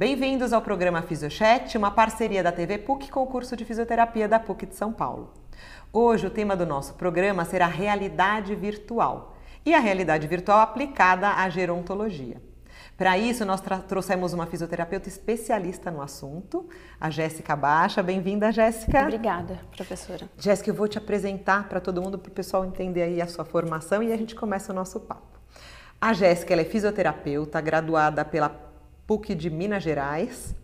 Bem-vindos ao programa Fisiochat, uma parceria da TV PUC com o curso de fisioterapia da PUC de São Paulo. Hoje o tema do nosso programa será realidade virtual e a realidade virtual aplicada à gerontologia. Para isso, nós trouxemos uma fisioterapeuta especialista no assunto, a Jéssica Baixa. Bem-vinda, Jéssica. Obrigada, professora. Jéssica, eu vou te apresentar para todo mundo, para o pessoal entender aí a sua formação e a gente começa o nosso papo. A Jéssica é fisioterapeuta, graduada pela PUC de Minas Gerais.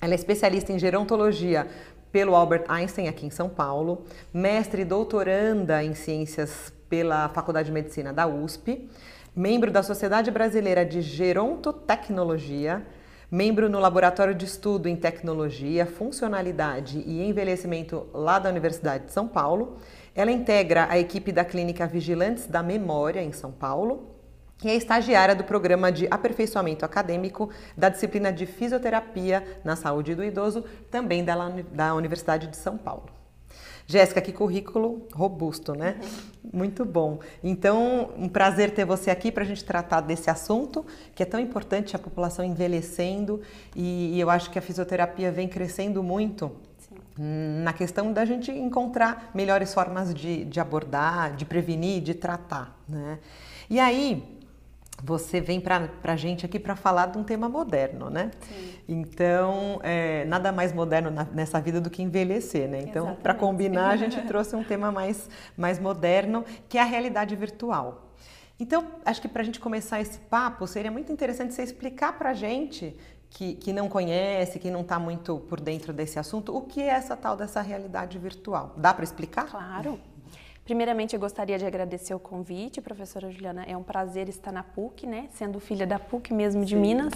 Ela é especialista em gerontologia pelo Albert Einstein aqui em São Paulo, mestre e doutoranda em ciências pela Faculdade de Medicina da USP membro da Sociedade Brasileira de Gerontotecnologia, membro no Laboratório de Estudo em Tecnologia, Funcionalidade e Envelhecimento lá da Universidade de São Paulo. Ela integra a equipe da Clínica Vigilantes da Memória em São Paulo e é estagiária do programa de aperfeiçoamento acadêmico da disciplina de fisioterapia na saúde do idoso, também da, da Universidade de São Paulo. Jéssica, que currículo robusto, né? Uhum. Muito bom. Então, um prazer ter você aqui para a gente tratar desse assunto que é tão importante, a população envelhecendo e, e eu acho que a fisioterapia vem crescendo muito Sim. na questão da gente encontrar melhores formas de, de abordar, de prevenir, de tratar, né? E aí, você vem para a gente aqui para falar de um tema moderno, né? Sim. Então, é, nada mais moderno na, nessa vida do que envelhecer, né? Então, para combinar, a gente trouxe um tema mais, mais moderno, que é a realidade virtual. Então, acho que para a gente começar esse papo, seria muito interessante você explicar para a gente, que, que não conhece, que não está muito por dentro desse assunto, o que é essa tal dessa realidade virtual. Dá para explicar? Claro. Primeiramente, eu gostaria de agradecer o convite, professora Juliana. É um prazer estar na PUC, né? Sendo filha da PUC mesmo de Sim. Minas,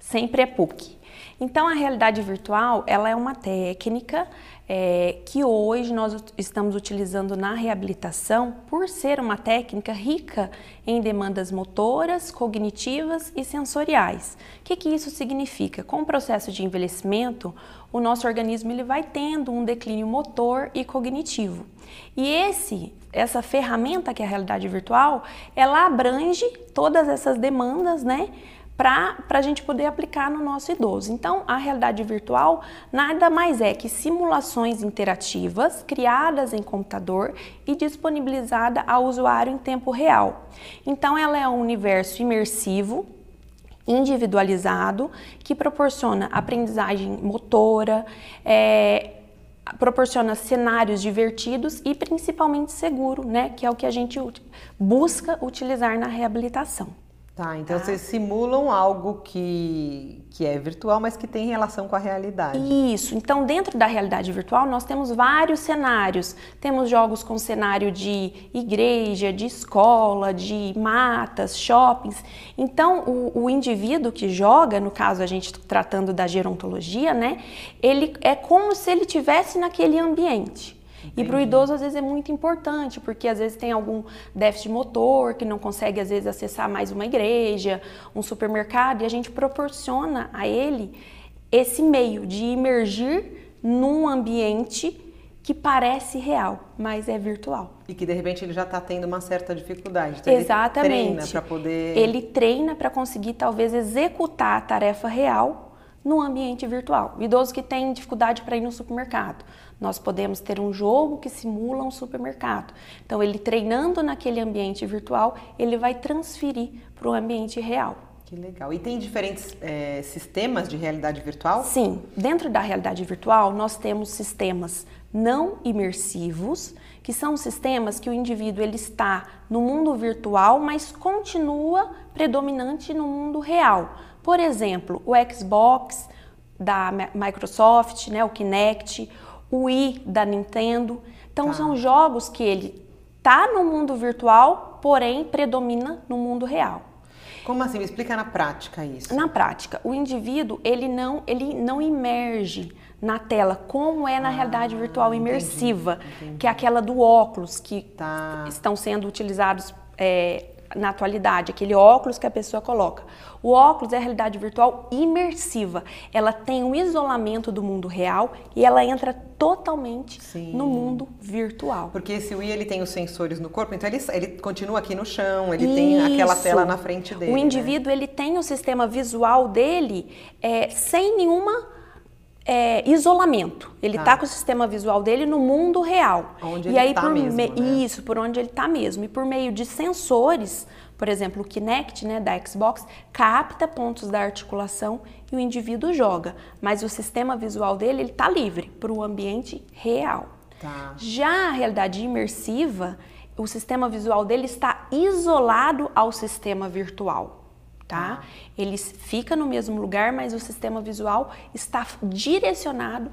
sempre é PUC. Então, a realidade virtual, ela é uma técnica é, que hoje nós estamos utilizando na reabilitação por ser uma técnica rica em demandas motoras, cognitivas e sensoriais. O que, que isso significa? Com o processo de envelhecimento, o nosso organismo ele vai tendo um declínio motor e cognitivo. E esse, essa ferramenta que é a realidade virtual, ela abrange todas essas demandas, né? Para a gente poder aplicar no nosso idoso. Então, a realidade virtual nada mais é que simulações interativas criadas em computador e disponibilizada ao usuário em tempo real. Então, ela é um universo imersivo, individualizado, que proporciona aprendizagem motora, é, proporciona cenários divertidos e principalmente seguro, né? Que é o que a gente busca utilizar na reabilitação. Tá, então tá. vocês simulam algo que, que é virtual, mas que tem relação com a realidade. Isso. Então, dentro da realidade virtual, nós temos vários cenários. Temos jogos com cenário de igreja, de escola, de matas, shoppings. Então, o, o indivíduo que joga, no caso a gente tratando da gerontologia, né? Ele é como se ele tivesse naquele ambiente. E para o idoso, às vezes, é muito importante, porque às vezes tem algum déficit motor, que não consegue, às vezes, acessar mais uma igreja, um supermercado, e a gente proporciona a ele esse meio de imergir num ambiente que parece real, mas é virtual. E que de repente ele já está tendo uma certa dificuldade. Então Exatamente. Ele treina para poder. Ele treina para conseguir talvez executar a tarefa real no ambiente virtual. O idoso que tem dificuldade para ir no supermercado, nós podemos ter um jogo que simula um supermercado. Então, ele treinando naquele ambiente virtual, ele vai transferir para o ambiente real. Que legal. E tem diferentes é, sistemas de realidade virtual? Sim. Dentro da realidade virtual, nós temos sistemas não imersivos, que são sistemas que o indivíduo ele está no mundo virtual, mas continua predominante no mundo real. Por exemplo, o Xbox da Microsoft, né, o Kinect, o Wii da Nintendo. Então tá. são jogos que ele tá no mundo virtual, porém predomina no mundo real. Como assim? Me explica na prática isso. Na prática, o indivíduo ele não ele não emerge na tela como é na ah, realidade virtual imersiva, entendi, entendi. que é aquela do óculos que tá. estão sendo utilizados é, na atualidade, aquele óculos que a pessoa coloca. O óculos é a realidade virtual imersiva. Ela tem um isolamento do mundo real e ela entra totalmente Sim. no mundo virtual. Porque esse Wii ele tem os sensores no corpo, então ele, ele continua aqui no chão, ele Isso. tem aquela tela na frente dele. O né? indivíduo né? ele tem o sistema visual dele é, sem nenhuma é, isolamento. Ele está tá com o sistema visual dele no mundo real. Onde e ele está mesmo, me... né? Isso, por onde ele está mesmo. E por meio de sensores, por exemplo, o Kinect né, da Xbox capta pontos da articulação e o indivíduo joga. Mas o sistema visual dele está livre para o ambiente real. Tá. Já a realidade imersiva, o sistema visual dele está isolado ao sistema virtual tá? Ele fica no mesmo lugar, mas o sistema visual está direcionado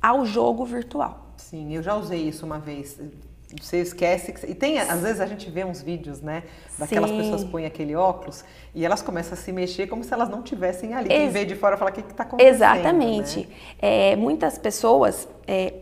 ao jogo virtual. Sim, eu já usei isso uma vez. Você esquece que... E tem, às vezes a gente vê uns vídeos, né? Daquelas Sim. pessoas põem aquele óculos e elas começam a se mexer como se elas não tivessem ali. Ex Quem vê de fora fala, o que está acontecendo? Exatamente. Né? É, muitas pessoas... É,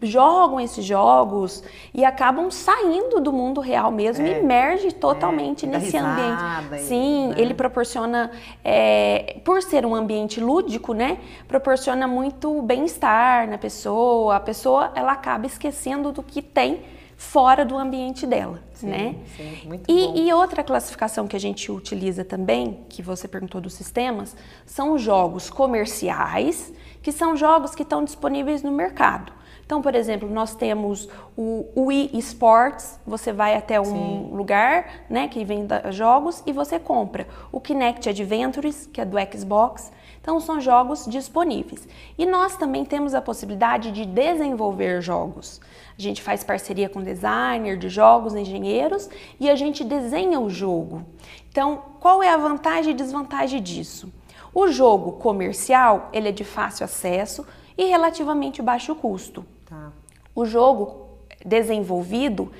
jogam esses jogos e acabam saindo do mundo real mesmo é, e emerge totalmente é, nesse ambiente. Sim, né? ele proporciona, é, por ser um ambiente lúdico, né, proporciona muito bem-estar na pessoa. A pessoa ela acaba esquecendo do que tem fora do ambiente dela, sim, né? Sim, muito e, bom. e outra classificação que a gente utiliza também, que você perguntou dos sistemas, são os jogos comerciais, que são jogos que estão disponíveis no mercado. Então, por exemplo, nós temos o Wii Sports, você vai até um Sim. lugar, né, que venda jogos e você compra. O Kinect Adventures, que é do Xbox. Então, são jogos disponíveis. E nós também temos a possibilidade de desenvolver jogos. A gente faz parceria com designer de jogos, engenheiros e a gente desenha o jogo. Então, qual é a vantagem e desvantagem disso? O jogo comercial, ele é de fácil acesso e relativamente baixo custo. Tá. O jogo desenvolvido,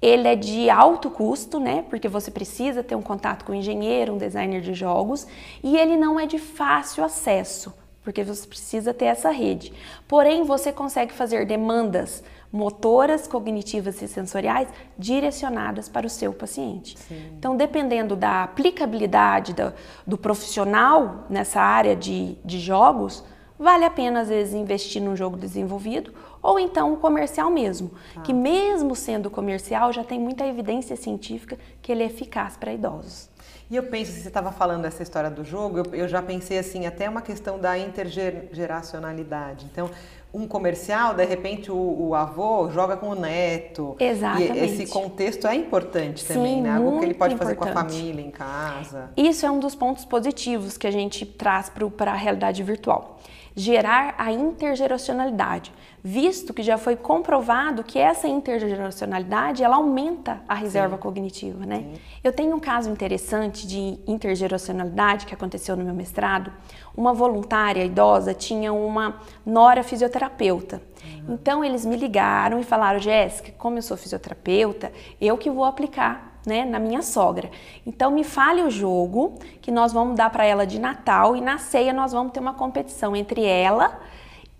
ele é de alto custo, né? Porque você precisa ter um contato com um engenheiro, um designer de jogos, e ele não é de fácil acesso, porque você precisa ter essa rede. Porém, você consegue fazer demandas motoras, cognitivas e sensoriais direcionadas para o seu paciente. Sim. Então, dependendo da aplicabilidade do, do profissional nessa área de, de jogos, vale a pena às vezes investir num jogo desenvolvido ou então um comercial mesmo, ah. que mesmo sendo comercial já tem muita evidência científica que ele é eficaz para idosos. E eu penso, você estava falando dessa história do jogo, eu, eu, já pensei assim, até uma questão da intergeracionalidade. Então, um comercial, de repente o, o, avô joga com o neto. Exatamente. E esse contexto é importante Sim, também, né? Algo que ele pode importante. fazer com a família, em casa. Isso é um dos pontos positivos que a gente traz para a realidade virtual gerar a intergeracionalidade, visto que já foi comprovado que essa intergeracionalidade ela aumenta a reserva Sim. cognitiva, né? Sim. Eu tenho um caso interessante de intergeracionalidade que aconteceu no meu mestrado. Uma voluntária idosa tinha uma nora fisioterapeuta. Uhum. Então eles me ligaram e falaram: Jéssica, como eu sou fisioterapeuta, eu que vou aplicar né, na minha sogra. Então me fale o jogo que nós vamos dar para ela de Natal e na ceia nós vamos ter uma competição entre ela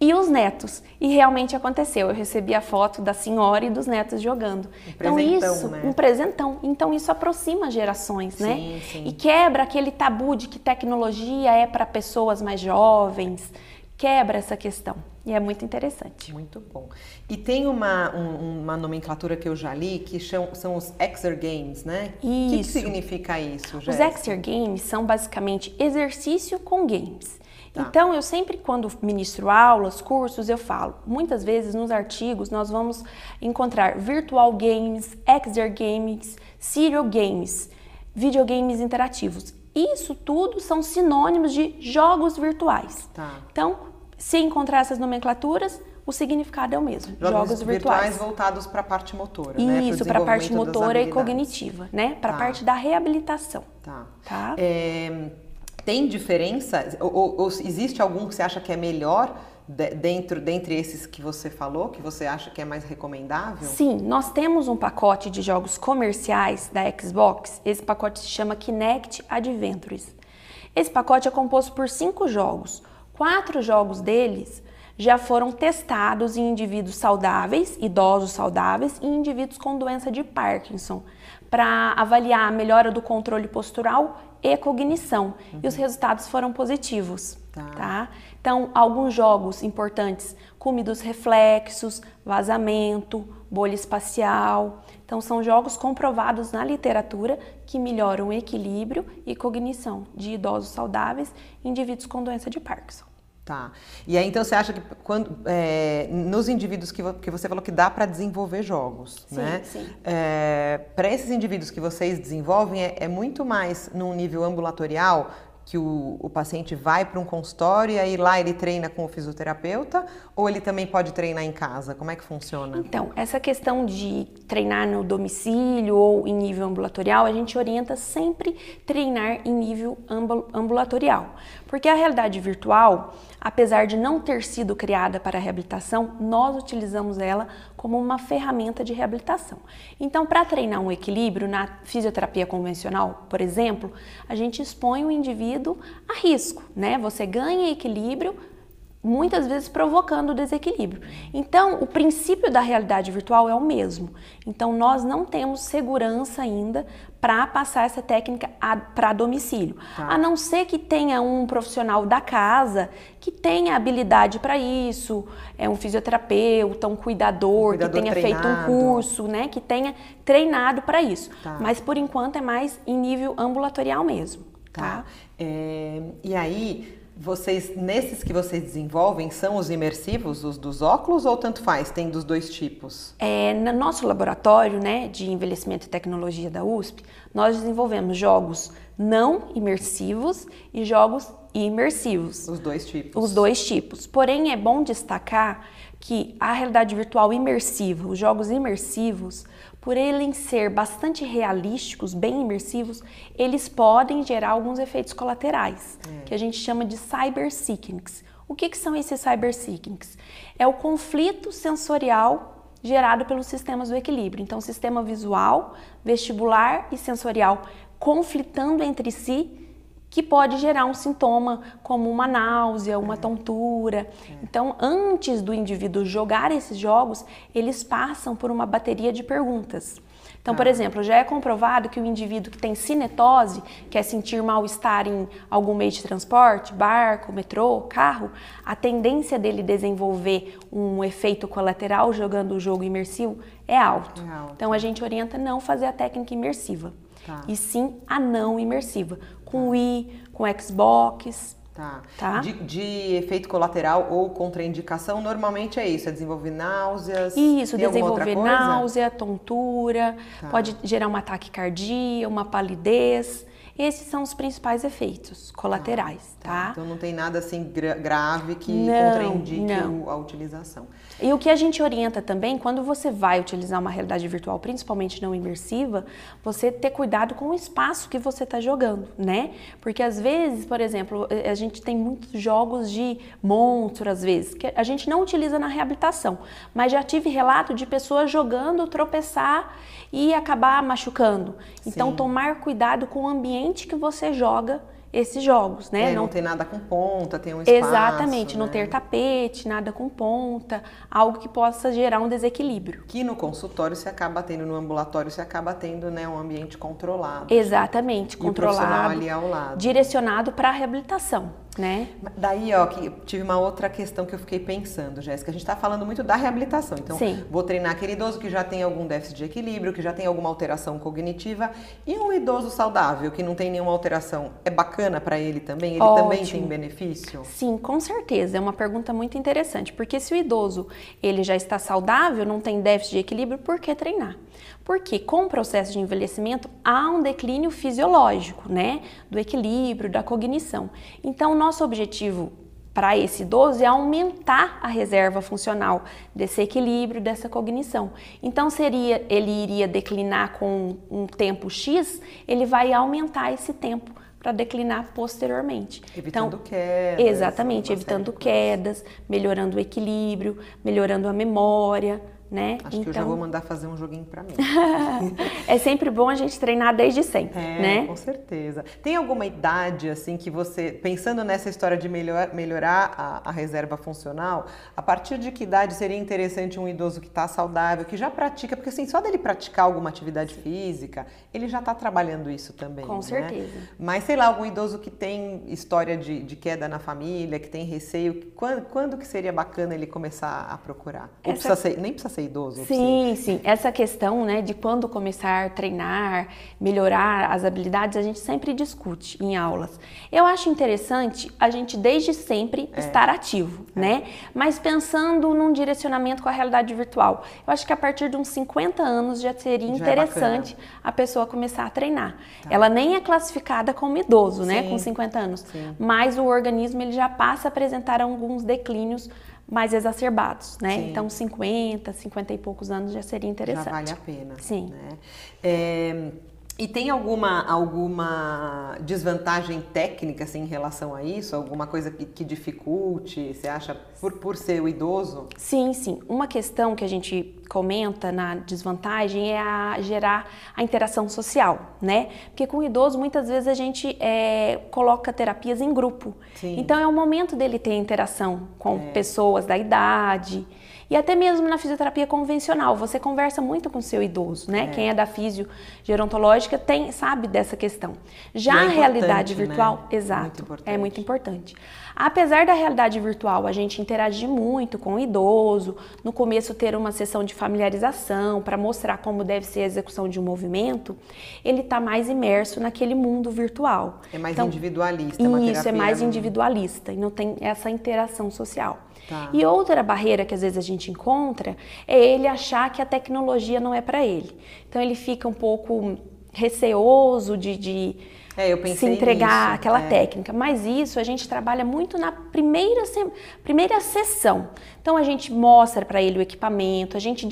e os netos. E realmente aconteceu. Eu recebi a foto da senhora e dos netos jogando. Um então isso, né? um presentão. Então isso aproxima gerações, sim, né? Sim. E quebra aquele tabu de que tecnologia é para pessoas mais jovens. Quebra essa questão. E é muito interessante. Muito bom. E tem uma, um, uma nomenclatura que eu já li que são, são os Exer Games, né? Isso. O que, que significa isso, Jéssica? Os Exer Games são basicamente exercício com games. Tá. Então, eu sempre, quando ministro aulas, cursos, eu falo, muitas vezes nos artigos nós vamos encontrar virtual games, Exer Games, serial games, videogames interativos. Isso tudo são sinônimos de jogos virtuais. Tá. Então, se encontrar essas nomenclaturas, o significado é o mesmo. Jogos, jogos virtuais. virtuais voltados para a parte motora, Isso, né? Isso, para a parte motora e cognitiva, né? Para a tá. parte da reabilitação. Tá. tá? É, tem diferença? Ou, ou, existe algum que você acha que é melhor dentro dentre esses que você falou, que você acha que é mais recomendável? Sim, nós temos um pacote de jogos comerciais da Xbox. Esse pacote se chama Kinect Adventures. Esse pacote é composto por cinco jogos. Quatro jogos deles já foram testados em indivíduos saudáveis, idosos saudáveis e indivíduos com doença de Parkinson, para avaliar a melhora do controle postural e cognição. Uhum. E os resultados foram positivos. Tá. tá. Então, alguns jogos importantes, cume dos reflexos, vazamento, bolha espacial. Então, são jogos comprovados na literatura que melhoram o equilíbrio e cognição de idosos saudáveis e indivíduos com doença de Parkinson. Tá. E aí, então, você acha que quando, é, nos indivíduos que, que você falou que dá para desenvolver jogos, sim, né? Sim. É, para esses indivíduos que vocês desenvolvem, é, é muito mais num nível ambulatorial, que o, o paciente vai para um consultório e aí lá ele treina com o fisioterapeuta ou ele também pode treinar em casa? Como é que funciona? Então, essa questão de treinar no domicílio ou em nível ambulatorial, a gente orienta sempre treinar em nível ambulatorial. Porque a realidade virtual, apesar de não ter sido criada para reabilitação, nós utilizamos ela como uma ferramenta de reabilitação. Então, para treinar um equilíbrio na fisioterapia convencional, por exemplo, a gente expõe o indivíduo a risco, né? Você ganha equilíbrio muitas vezes provocando desequilíbrio. Então, o princípio da realidade virtual é o mesmo. Então, nós não temos segurança ainda para passar essa técnica para domicílio, tá. a não ser que tenha um profissional da casa que tenha habilidade para isso, é um fisioterapeuta, um cuidador, um cuidador que tenha treinado. feito um curso, né, que tenha treinado para isso. Tá. Mas por enquanto é mais em nível ambulatorial mesmo. Tá. tá? É, e aí vocês, nesses que vocês desenvolvem, são os imersivos, os dos óculos, ou tanto faz? Tem dos dois tipos? É, no nosso laboratório né, de envelhecimento e tecnologia da USP, nós desenvolvemos jogos não imersivos e jogos imersivos. Os dois tipos. Os dois tipos. Porém, é bom destacar que a realidade virtual imersiva, os jogos imersivos, por eles ser bastante realísticos, bem imersivos, eles podem gerar alguns efeitos colaterais, é. que a gente chama de cyber cyberpsychics. O que, que são esses cyber cyberpsychics? É o conflito sensorial gerado pelos sistemas do equilíbrio. Então, sistema visual, vestibular e sensorial conflitando entre si que pode gerar um sintoma como uma náusea, uma tontura. Então, antes do indivíduo jogar esses jogos, eles passam por uma bateria de perguntas. Então, por ah. exemplo, já é comprovado que o indivíduo que tem cinetose, que é sentir mal-estar em algum meio de transporte, barco, metrô, carro, a tendência dele desenvolver um efeito colateral jogando o jogo imersivo é alto. É alto. Então, a gente orienta não fazer a técnica imersiva. Tá. E sim a não imersiva, com Wii, com Xbox. Tá. tá? De, de, efeito colateral ou contraindicação, normalmente é isso, é desenvolver náuseas. Isso, desenvolver náusea, tontura, tá. pode gerar um ataque cardíaco, uma palidez. Esses são os principais efeitos colaterais, tá? tá? Então não tem nada assim gra grave que não, contraindique não. a utilização. E o que a gente orienta também, quando você vai utilizar uma realidade virtual, principalmente não imersiva, você ter cuidado com o espaço que você está jogando, né? Porque às vezes, por exemplo, eh, a gente tem muitos jogos de monstro, às vezes, que a gente não utiliza na reabilitação, mas já tive relato de pessoas jogando, tropeçar e acabar machucando. Então, Sim. tomar cuidado com o ambiente que você joga esses jogos, né? É, não, não tem nada com ponta, tem um espaço. Exatamente, né? não ter tapete, nada com ponta, algo que possa gerar um desequilíbrio. Que no consultório se acaba tendo, no ambulatório se acaba tendo, né, um ambiente controlado. Exatamente, controlado. ali ao lado. Direcionado para a reabilitação né? Daí, ó, que tive uma outra questão que eu fiquei pensando, Jéssica. A gente está falando muito da reabilitação. Então, Sim. vou treinar aquele idoso que já tem algum déficit de equilíbrio, que já tem alguma alteração cognitiva, e um idoso saudável que não tem nenhuma alteração. É bacana para ele também? Ele Ótimo. também tem benefício? Sim, com certeza. É uma pergunta muito interessante, porque se o idoso ele já está saudável, não tem déficit de equilíbrio, por que treinar? Porque com o processo de envelhecimento há um declínio fisiológico, né, do equilíbrio, da cognição. Então, nosso objetivo para esse idoso é aumentar a reserva funcional desse equilíbrio, dessa cognição. Então, seria ele iria declinar com um tempo X, ele vai aumentar esse tempo para declinar posteriormente. Evitando então, quedas. Exatamente, evitando quedas, melhorando o equilíbrio, melhorando a memória, né? Acho então... que eu já vou mandar fazer um joguinho para mim. é sempre bom a gente treinar desde sempre, é, né? Com certeza. Tem alguma idade assim que você, pensando nessa história de melhor, melhorar a, a, reserva funcional, a partir de que idade seria interessante um idoso que está saudável, que já pratica, porque assim só dele praticar alguma atividade física, ele já está trabalhando isso também. Com né? certeza. Mas sei lá, algum idoso que tem história de, de queda na família, que tem receio, quando, quando que seria bacana ele começar a procurar? Essa... precisa ser, nem precisa ser ser idoso? Sim, sim. Essa questão né, de quando começar a treinar, melhorar as habilidades, a gente sempre discute em aulas. Eu acho interessante a gente desde sempre é. estar ativo, é. né? Mas pensando num direcionamento com a realidade virtual. Eu acho que a partir de uns 50 anos já seria já é interessante é a pessoa começar a treinar. Tá. Ela nem é classificada como idoso, né, sim. né, com 50 anos, sim. mas o organismo ele já passa a apresentar alguns declínios mais exacerbados, né? Sim. Então, 50, 50 e poucos anos já seria interessante. Já vale a pena. Sim. Né? É, e tem alguma, alguma desvantagem técnica assim, em relação a isso? Alguma coisa que, que dificulte, você acha, por, por ser o idoso? Sim, sim. Uma questão que a gente comenta na desvantagem é a gerar a interação social, né? Porque com o idoso, muitas vezes a gente é, coloca terapias em grupo. Sim. Então é o momento dele ter interação com é. pessoas da idade. E até mesmo na fisioterapia convencional, você conversa muito com o seu idoso, né? É. Quem é da fisio gerontológica tem, sabe dessa questão. Já é a realidade né? virtual, né? exato, muito é muito importante. Apesar da realidade virtual a gente interagir muito com o idoso, no começo ter uma sessão de familiarização para mostrar como deve ser a execução de um movimento, ele está mais imerso naquele mundo virtual. É mais então, individualista. Isso, é mais individualista e não tem essa interação social. Tá. E outra barreira que às vezes a gente encontra é ele achar que a tecnologia não é para ele. Então ele fica um pouco receoso de, de é, se entregar nisso, àquela é. técnica. Mas isso a gente trabalha muito na primeira, primeira sessão. Então a gente mostra para ele o equipamento, a gente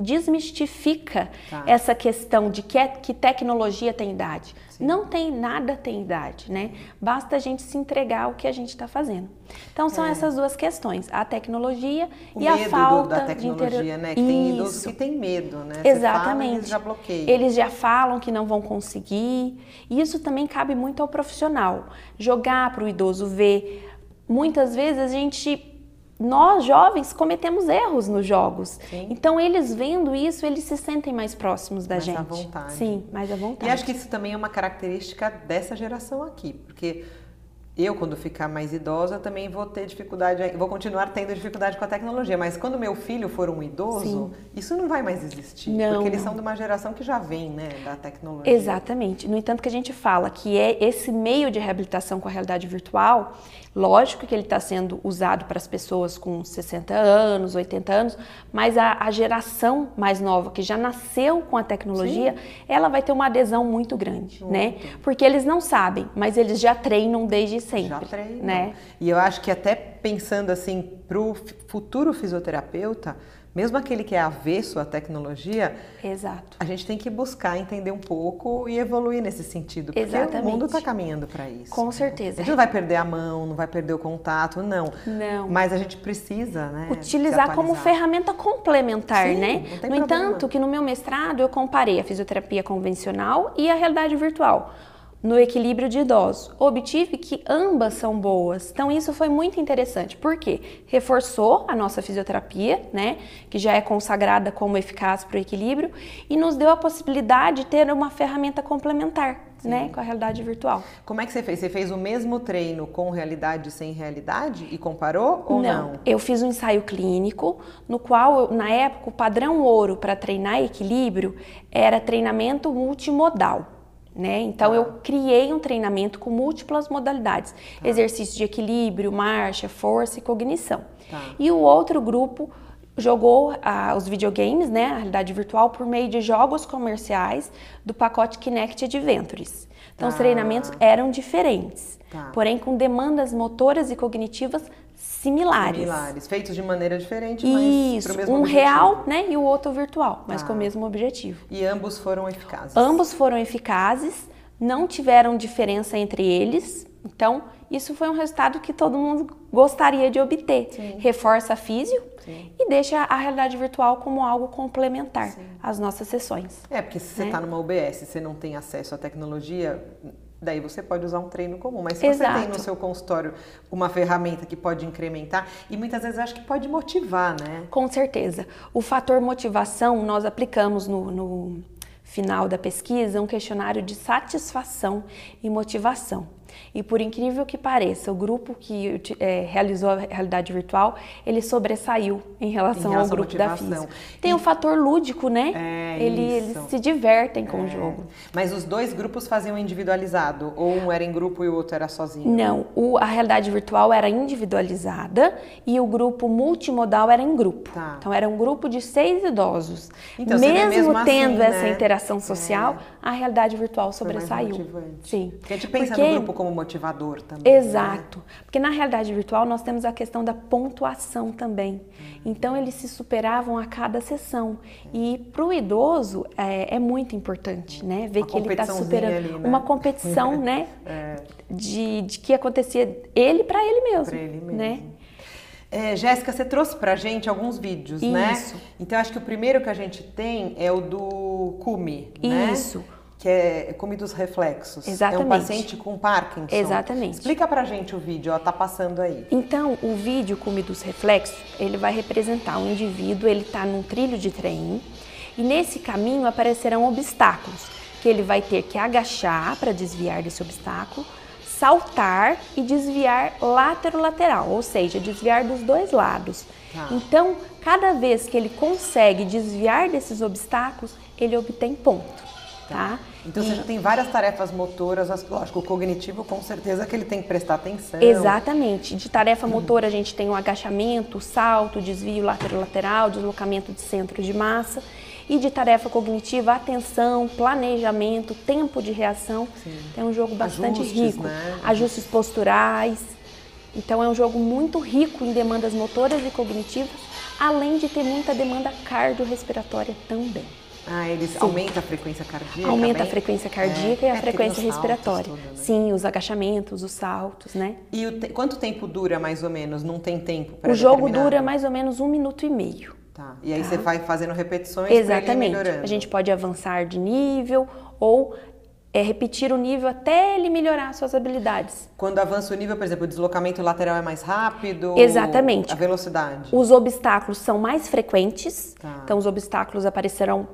desmistifica tá. essa questão de que, é, que tecnologia tem idade. Sim. Não tem nada tem idade, né? Basta a gente se entregar ao que a gente está fazendo. Então são é. essas duas questões, a tecnologia o e a falta do, da tecnologia, de inter... né? Que tem idosos que tem medo, né? Exatamente. Fala, eles já bloqueiam. Eles já falam que não vão conseguir. E isso também cabe muito ao profissional. Jogar para o idoso ver. Muitas vezes a gente nós jovens cometemos erros nos jogos. Sim. Então eles vendo isso, eles se sentem mais próximos da mais gente. Mais à vontade. Sim, mais à vontade. E acho que isso também é uma característica dessa geração aqui, porque eu, quando ficar mais idosa, também vou ter dificuldade, vou continuar tendo dificuldade com a tecnologia, mas quando meu filho for um idoso, Sim. isso não vai mais existir, não, porque eles não. são de uma geração que já vem, né, da tecnologia. Exatamente. No entanto, que a gente fala que é esse meio de reabilitação com a realidade virtual, lógico que ele está sendo usado para as pessoas com 60 anos, 80 anos, mas a, a geração mais nova, que já nasceu com a tecnologia, Sim. ela vai ter uma adesão muito grande, muito. né? Porque eles não sabem, mas eles já treinam desde sempre. Já treino. Né? E eu acho que até pensando assim para o futuro fisioterapeuta, mesmo aquele que é avesso à tecnologia, Exato. a gente tem que buscar entender um pouco e evoluir nesse sentido. Porque Exatamente. o mundo está caminhando para isso. Com certeza. A gente não vai perder a mão, não vai perder o contato, não. Não. Mas a gente precisa, né? Utilizar como ferramenta complementar, Sim, né? no problema. entanto, que no meu mestrado eu comparei a fisioterapia convencional e a realidade virtual no equilíbrio de idosos. Obtive que ambas são boas. Então isso foi muito interessante. Por quê? Reforçou a nossa fisioterapia, né, que já é consagrada como eficaz para o equilíbrio e nos deu a possibilidade de ter uma ferramenta complementar. Né, com a realidade virtual. Como é que você fez? Você fez o mesmo treino com realidade e sem realidade e comparou ou não? não? Eu fiz um ensaio clínico no qual, na época, o padrão ouro para treinar equilíbrio era treinamento multimodal. Né? Então, eu criei um treinamento com múltiplas modalidades: tá. exercício de equilíbrio, marcha, força e cognição. Tá. E o outro grupo jogou ah, os videogames, né, a realidade virtual, por meio de jogos comerciais do pacote Kinect Adventures. Então, tá. os treinamentos eram diferentes, tá. porém com demandas motoras e cognitivas similares. Similares, feitos de maneira diferente, mas para o mesmo um objetivo. real, né, e o outro virtual, mas com o tá. mesmo objetivo. E ambos foram eficazes. Ambos foram eficazes, não tiveram diferença entre eles, Então, isso foi um resultado que todo mundo gostaria de obter. Sim. Reforça a físio Sim. e deixa a realidade virtual como algo complementar Sim. às nossas sessões. É, porque se você está né? numa UBS e você não tem acesso à tecnologia, daí você pode usar um treino comum. Mas se Exato. você tem no seu consultório uma ferramenta que pode incrementar, e muitas vezes acho que pode motivar, né? Com certeza. O fator motivação nós aplicamos no, no final da pesquisa um questionário de satisfação e motivação. E por incrível que pareça, o grupo que é, realizou a realidade virtual, ele sobressaiu em relação, em relação ao grupo da física. Tem o um fator lúdico, né? É ele, eles se divertem com é. o jogo. Mas os dois grupos faziam individualizado? Ou um era em grupo e o outro era sozinho? Não, o, a realidade virtual era individualizada e o grupo multimodal era em grupo. Tá. Então era um grupo de seis idosos. Então, mesmo, mesmo tendo assim, essa né? interação social, é. a realidade virtual sobressaiu. Sim. Porque a gente pensa Porque... no grupo como motivador também. Né? Exato. Né? Porque na realidade virtual nós temos a questão da pontuação também. Uhum. Então eles se superavam a cada sessão. E para o idoso é, é, muito importante, né? Ver uma que ele está superando ali, né? uma competição, né? É. De, de que acontecia ele para ele mesmo. Para ele mesmo. Né? É, Jéssica, você trouxe pra gente alguns vídeos, Isso. né? Então acho que o primeiro que a gente tem é o do Cume, né? Que é Come dos Reflexos. Exatamente. É um paciente com Parkinson. Exatamente. Explica pra gente o vídeo, ó, tá passando aí. Então, o vídeo Come dos Reflexos, ele vai representar um indivíduo, ele tá num trilho de trem, e nesse caminho aparecerão obstáculos, que ele vai ter que agachar para desviar desse obstáculo, saltar e desviar lateral-lateral, ou seja, desviar dos dois lados. Tá. Então, cada vez que ele consegue desviar desses obstáculos, ele obtém ponto. Tá? Então e... você já tem várias tarefas motoras, lógico, o cognitivo com certeza que ele tem que prestar atenção. Exatamente. De tarefa motora a gente tem o agachamento, o salto, o desvio lateral-lateral, deslocamento de centro de massa. E de tarefa cognitiva, atenção, planejamento, tempo de reação. Sim. É um jogo bastante Ajustes, rico. Né? Ajustes posturais. Então é um jogo muito rico em demandas motoras e cognitivas, além de ter muita demanda cardiorrespiratória também. Ah, eles Sim. aumenta a frequência cardíaca? Aumenta bem? a frequência cardíaca é, e a é frequência respiratória. Tudo, né? Sim, os agachamentos, os saltos, né? E te... quanto tempo dura mais ou menos? Não tem tempo para O jogo dura mais ou menos um minuto e meio. Tá. E aí tá? você vai fazendo repetições Exatamente. A gente pode avançar de nível ou é repetir o nível até ele melhorar suas habilidades. Quando avança o nível, por exemplo, o deslocamento lateral é mais rápido? Exatamente. A velocidade? Os obstáculos são mais frequentes, tá. então os obstáculos aparecerão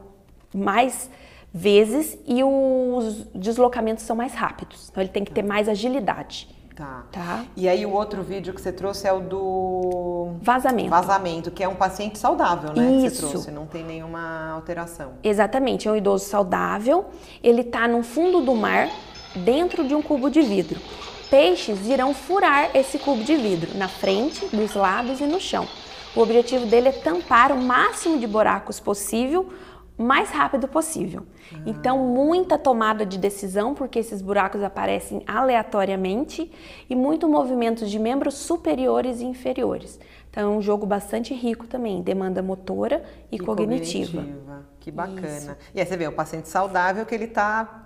mais vezes e os deslocamentos são mais rápidos. Então ele tem que ter mais agilidade. Tá. tá. E aí o outro vídeo que você trouxe é o do vazamento. Vazamento, que é um paciente saudável, né? Isso. Que você trouxe, não tem nenhuma alteração. Exatamente, é um idoso saudável. Ele está no fundo do mar, dentro de um cubo de vidro. Peixes irão furar esse cubo de vidro na frente, dos lados e no chão. O objetivo dele é tampar o máximo de buracos possível mais rápido possível. Ah. Então, muita tomada de decisão, porque esses buracos aparecem aleatoriamente, e muito movimento de membros superiores e inferiores. Então, é um jogo bastante rico também, demanda motora e, e cognitiva. cognitiva. Que bacana. Isso. E aí você vê, o paciente saudável que ele está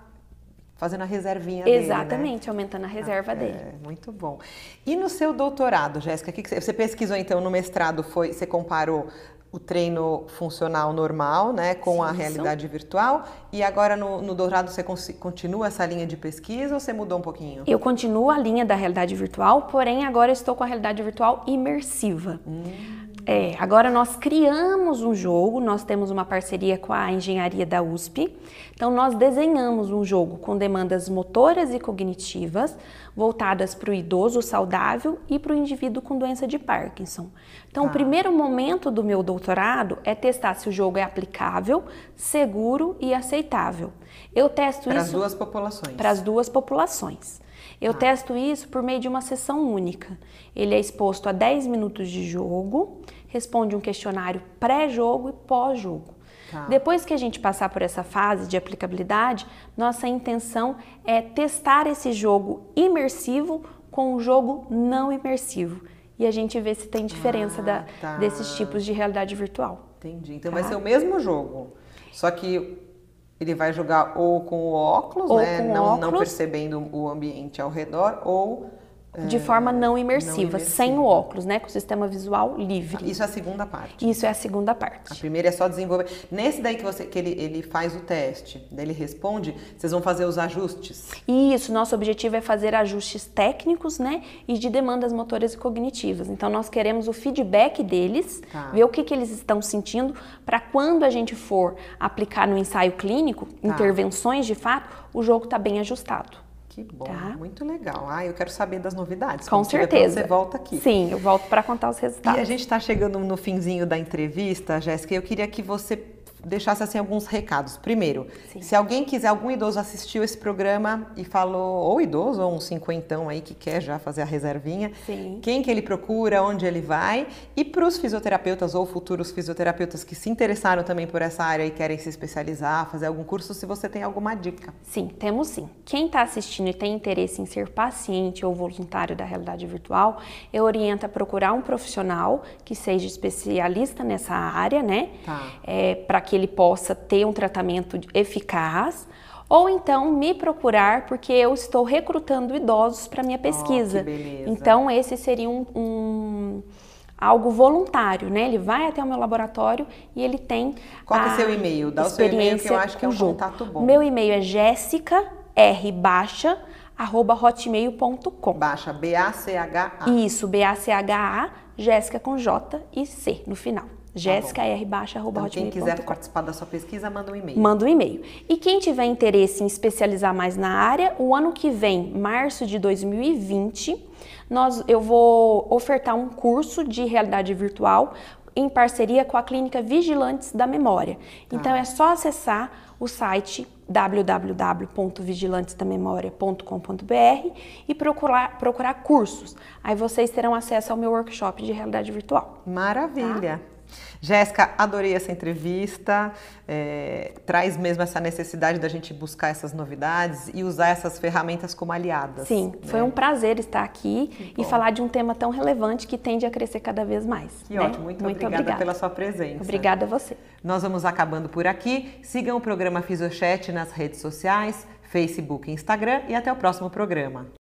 fazendo a reservinha Exatamente, dele, né? aumentando a reserva ah, dele. É, muito bom. E no seu doutorado, Jéssica, que você pesquisou então no mestrado, foi, você comparou o treino funcional normal, né, com Sim, a realidade virtual. E agora no, no doutorado você continua essa linha de pesquisa ou você mudou um pouquinho? Eu continuo a linha da realidade virtual, porém agora estou com a realidade virtual imersiva. Hum. É, agora nós criamos um jogo, nós temos uma parceria com a engenharia da USP. Então nós desenhamos um jogo com demandas motoras e cognitivas voltadas para o idoso saudável e para o indivíduo com doença de Parkinson. Então, o primeiro momento do meu doutorado é testar se o jogo é aplicável, seguro e aceitável. Eu testo para isso para as duas populações. Para as duas populações. Eu ah. testo isso por meio de uma sessão única. Ele é exposto a 10 minutos de jogo, responde um questionário pré-jogo e pós-jogo. Tá. Depois que a gente passar por essa fase de aplicabilidade, nossa intenção é testar esse jogo imersivo com um jogo não imersivo. E a gente vê se tem diferença ah, da, tá. desses tipos de realidade virtual. Entendi. Então tá? vai ser o mesmo jogo, só que Ele vai jogar ou com o óculos, Ou né? não, não óculos. percebendo o ambiente ao redor, ou. De forma não imersiva, não sem o imersiva. óculos, né? Com o sistema visual livre. Isso é a segunda parte. Isso é a segunda A parte. primeira é só desenvolver. Nesse daí que você que ele, ele faz o teste, daí ele responde, vocês vão fazer os ajustes. Isso, nosso objetivo é fazer ajustes técnicos, né? E de demandas motoras e cognitivas. Então, nós queremos o feedback deles, Tá. ver o que, que eles estão sentindo, para quando a gente for aplicar no ensaio clínico, Tá. intervenções de fato, o jogo está bem ajustado. Que bom, Tá. muito legal. Ah, eu quero saber das novidades. Com certeza. Você volta aqui. Sim, eu volto para contar os E resultados. a gente está chegando no finzinho da entrevista, Jéssica. Eu queria que você deixasse assim alguns recados. Primeiro, Sim. se alguém quiser, algum idoso assistiu esse programa e falou, ou idoso, ou um cinquentão aí que quer já fazer a reservinha, Sim. quem que ele procura, onde ele vai, e para os fisioterapeutas ou futuros fisioterapeutas que se interessaram também por essa área e querem se especializar, fazer algum curso, se você tem alguma dica. Sim, temos sim. Quem está assistindo e tem interesse em ser paciente ou voluntário da realidade virtual, eu oriento a procurar um profissional que seja especialista nessa área, né? Tá. para que ele possa ter um tratamento eficaz. Ou então me procurar, porque eu estou recrutando idosos para minha pesquisa. beleza. Então, esse seria um, um- algo voluntário, né? Ele vai até o meu laboratório e ele tem. Qual que é a seu e-mail? Dá o seu e-mail que eu acho que é um contato bom. Meu e-mail é jessicarbaixa@hotmail.com. Baixa B-A-C-H-A. Isso, B-A-C-H-A, Jéssica com J e C no final. Jéssica R baixa arroba Então, quem quiser participar da sua pesquisa, manda um e-mail. Manda um e-mail. E quem tiver interesse em especializar mais na área, o ano que vem, março de 2020, nós, eu vou ofertar um curso de realidade virtual em parceria com a Clínica Vigilantes da Memória. Então é só acessar o site www.vigilantesdamemoria.com.br e procurar, procurar cursos. Aí vocês terão acesso ao meu workshop de realidade virtual. Maravilha. Jéssica, adorei essa entrevista. É, traz mesmo essa necessidade da gente buscar essas novidades e usar essas ferramentas como aliadas. Sim, foi né? um prazer estar aqui e falar de um tema tão relevante que tende a crescer cada vez mais. Que né? ótimo, muito, obrigada, pela sua presença. Obrigada a você. Nós vamos acabando por aqui. Sigam o programa Fisiochat nas redes sociais, Facebook e Instagram e até o próximo programa.